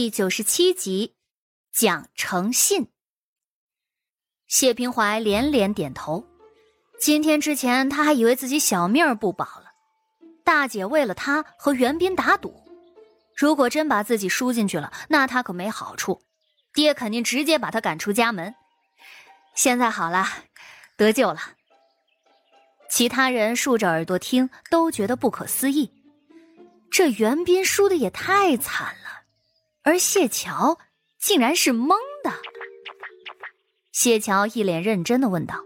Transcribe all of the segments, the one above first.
第九十七集，讲诚信。谢平怀连连点头。今天之前，他还以为自己小命不保了。大姐为了他和袁斌打赌，如果真把自己输进去了，那他可没好处。爹肯定直接把他赶出家门。现在好了，得救了。其他人竖着耳朵听，都觉得不可思议。这袁斌输的也太惨了。而谢桥竟然是懵的。谢桥一脸认真的问道：“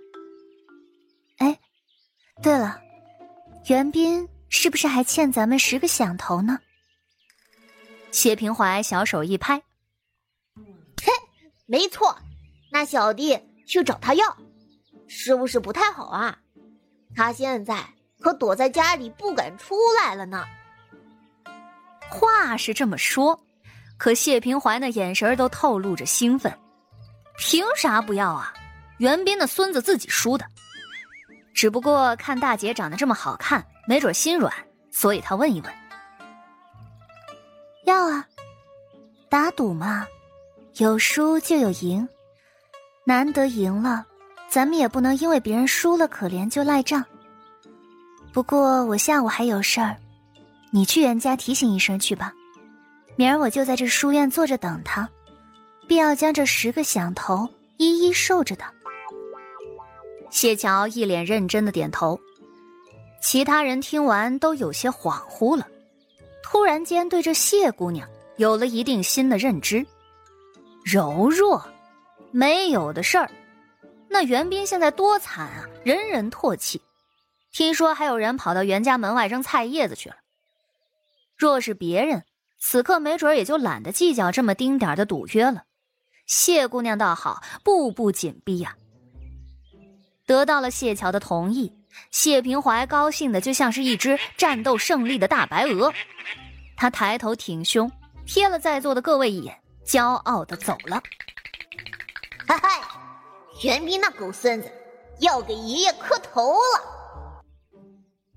哎，对了，袁斌是不是还欠咱们十个响头呢？”谢平怀小手一拍：“嘿，没错，那小弟去找他要，是不是不太好啊？他现在可躲在家里不敢出来了呢。”话是这么说。可谢平怀那眼神都透露着兴奋，凭啥不要啊？袁斌的孙子自己输的，只不过看大姐长得这么好看，没准心软，所以他问一问。要啊，打赌嘛，有输就有赢，难得赢了，咱们也不能因为别人输了可怜就赖账。不过我下午还有事儿，你去袁家提醒一声去吧。明儿我就在这书院坐着等他，必要将这十个响头一一受着的。谢桥一脸认真的点头，其他人听完都有些恍惚了，突然间对这谢姑娘有了一定新的认知。柔弱，没有的事儿。那袁斌现在多惨啊，人人唾弃。听说还有人跑到袁家门外扔菜叶子去了。若是别人。此刻没准也就懒得计较这么丁点的赌约了，谢姑娘倒好，步步紧逼呀。得到了谢桥的同意，谢平怀高兴的就像是一只战斗胜利的大白鹅，他抬头挺胸，瞥了在座的各位一眼，骄傲的走了。嗨嗨，袁斌那狗孙子要给爷爷磕头了。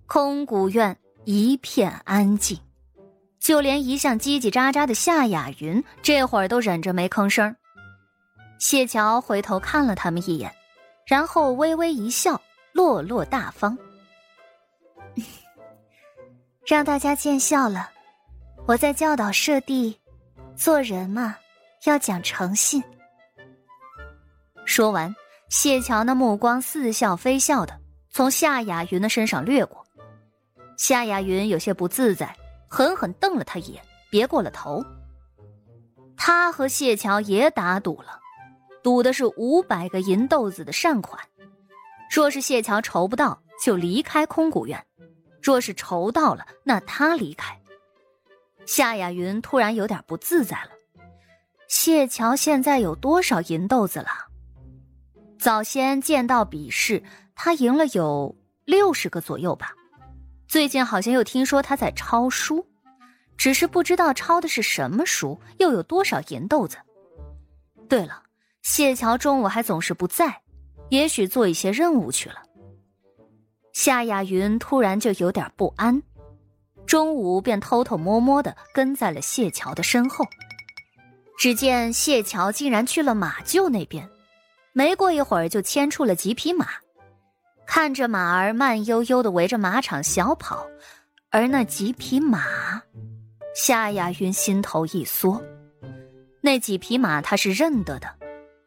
空谷院一片安静。就连一向叽叽喳喳的夏雅云，这会儿都忍着没吭声。谢桥回头看了他们一眼，然后微微一笑，落落大方：“ 让大家见笑了。我在教导舍弟，做人嘛，要讲诚信。”说完，谢桥那目光似笑非笑的从夏雅云的身上掠过，夏雅云有些不自在。狠狠瞪了他一眼，别过了头。他和谢桥也打赌了，赌的是五百个银豆子的善款。若是谢桥筹不到，就离开空谷院；若是筹到了，那他离开。夏雅云突然有点不自在了。谢桥现在有多少银豆子了？早先见到比试，他赢了有六十个左右吧。最近好像又听说他在抄书，只是不知道抄的是什么书，又有多少银豆子。对了，谢桥中午还总是不在，也许做一些任务去了。夏雅云突然就有点不安，中午便偷偷摸摸的跟在了谢桥的身后。只见谢桥竟然去了马厩那边，没过一会儿就牵出了几匹马。看着马儿慢悠悠的围着马场小跑，而那几匹马，夏雅云心头一缩。那几匹马他是认得的，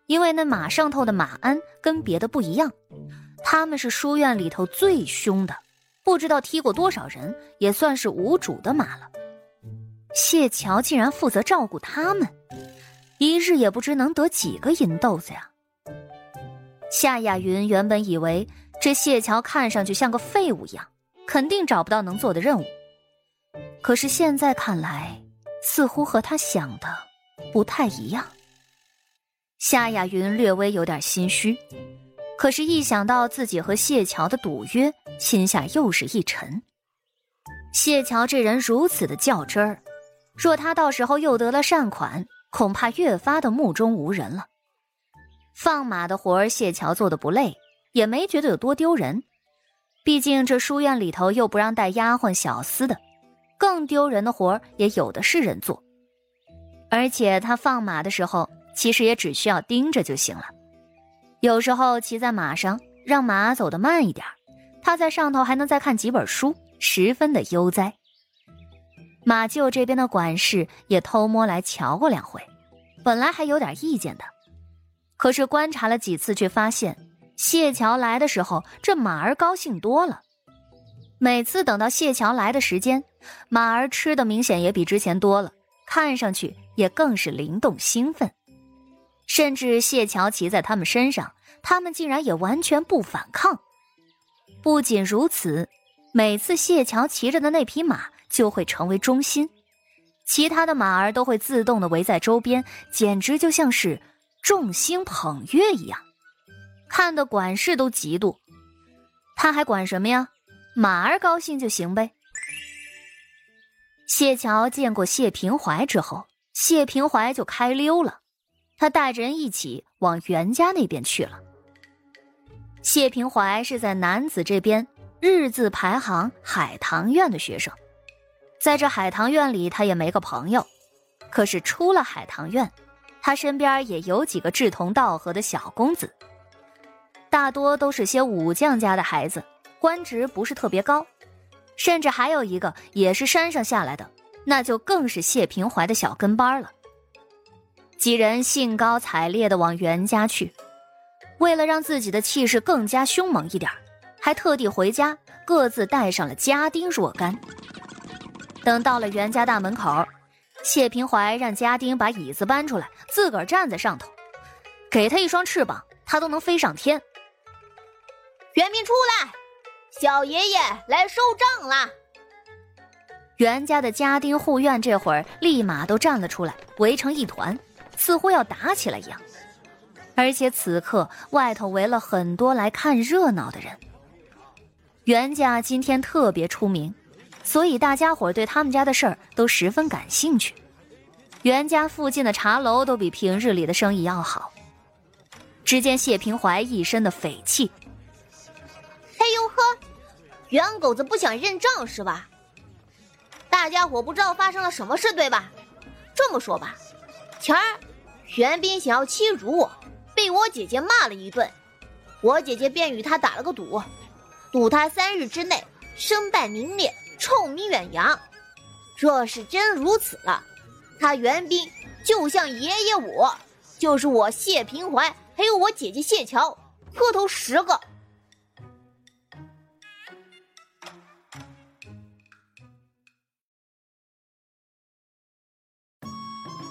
因为那马上头的马鞍跟别的不一样，他们是书院里头最凶的，不知道踢过多少人，也算是无主的马了。谢桥竟然负责照顾他们，一日也不知能得几个银豆子呀。夏雅云原本以为。这谢桥看上去像个废物一样，肯定找不到能做的任务。可是现在看来，似乎和他想的不太一样。夏雅云略微有点心虚，可是，一想到自己和谢桥的赌约，心下又是一沉。谢桥这人如此的较真儿，若他到时候又得了善款，恐怕越发的目中无人了。放马的活儿，谢桥做的不累。也没觉得有多丢人，毕竟这书院里头又不让带丫鬟小厮的，更丢人的活也有的是人做。而且他放马的时候，其实也只需要盯着就行了。有时候骑在马上，让马走得慢一点，他在上头还能再看几本书，十分的悠哉。马厩这边的管事也偷摸来瞧过两回，本来还有点意见的，可是观察了几次，却发现谢桥来的时候，这马儿高兴多了。每次等到谢桥来的时间，马儿吃的明显也比之前多了，看上去也更是灵动兴奋。甚至谢桥骑在他们身上，他们竟然也完全不反抗。不仅如此，每次谢桥骑着的那匹马就会成为中心，其他的马儿都会自动的围在周边，简直就像是众星捧月一样，看得管事都嫉妒。他还管什么呀？马儿高兴就行呗。谢桥见过谢平怀之后，谢平怀就开溜了，他带着人一起往袁家那边去了。谢平怀是在男子这边日字排行海棠院的学生，在这海棠院里，他也没个朋友。可是出了海棠院，他身边也有几个志同道合的小公子，大多都是些武将家的孩子。官职不是特别高，甚至还有一个也是山上下来的，那就更是谢平怀的小跟班了。几人兴高采烈的往袁家去，为了让自己的气势更加凶猛一点，还特地回家各自带上了家丁若干。等到了袁家大门口，谢平怀让家丁把椅子搬出来，自个儿站在上头，给他一双翅膀，他都能飞上天。袁明出来。小爷爷来收账啦！袁家的家丁护院这会儿立马都站了出来，围成一团，似乎要打起来一样。而且此刻外头围了很多来看热闹的人。袁家今天特别出名，所以大家伙对他们家的事儿都十分感兴趣。袁家附近的茶楼都比平日里的生意要好。只见谢平怀一身的匪气。袁狗子不想认账是吧？大家伙不知道发生了什么事对吧？这么说吧，前儿袁斌想要欺辱我，被我姐姐骂了一顿，我姐姐便与他打了个赌，赌他三日之内身败名裂、臭名远扬。若是真如此了，他袁斌就像爷爷我，就是我谢平怀，还有我姐姐谢桥，磕头十个。